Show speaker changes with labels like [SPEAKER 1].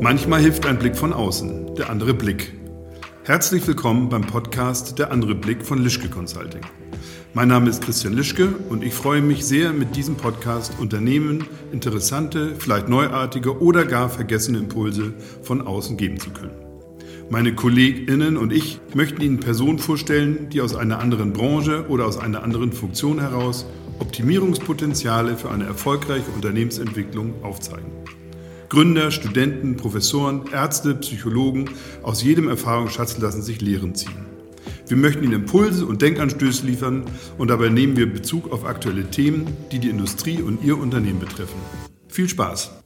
[SPEAKER 1] Manchmal hilft ein Blick von außen, der andere Blick. Herzlich willkommen beim Podcast Der andere Blick von Lischke Consulting. Mein Name ist Christian Lischke und ich freue mich sehr, mit diesem Podcast Unternehmen interessante, vielleicht neuartige oder gar vergessene Impulse von außen geben zu können. Meine KollegInnen und ich möchten Ihnen Personen vorstellen, die aus einer anderen Branche oder aus einer anderen Funktion heraus Optimierungspotenziale für eine erfolgreiche Unternehmensentwicklung aufzeigen. Gründer, Studenten, Professoren, Ärzte, Psychologen aus jedem Erfahrungsschatz lassen sich Lehren ziehen. Wir möchten Ihnen Impulse und Denkanstöße liefern und dabei nehmen wir Bezug auf aktuelle Themen, die die Industrie und Ihr Unternehmen betreffen. Viel Spaß!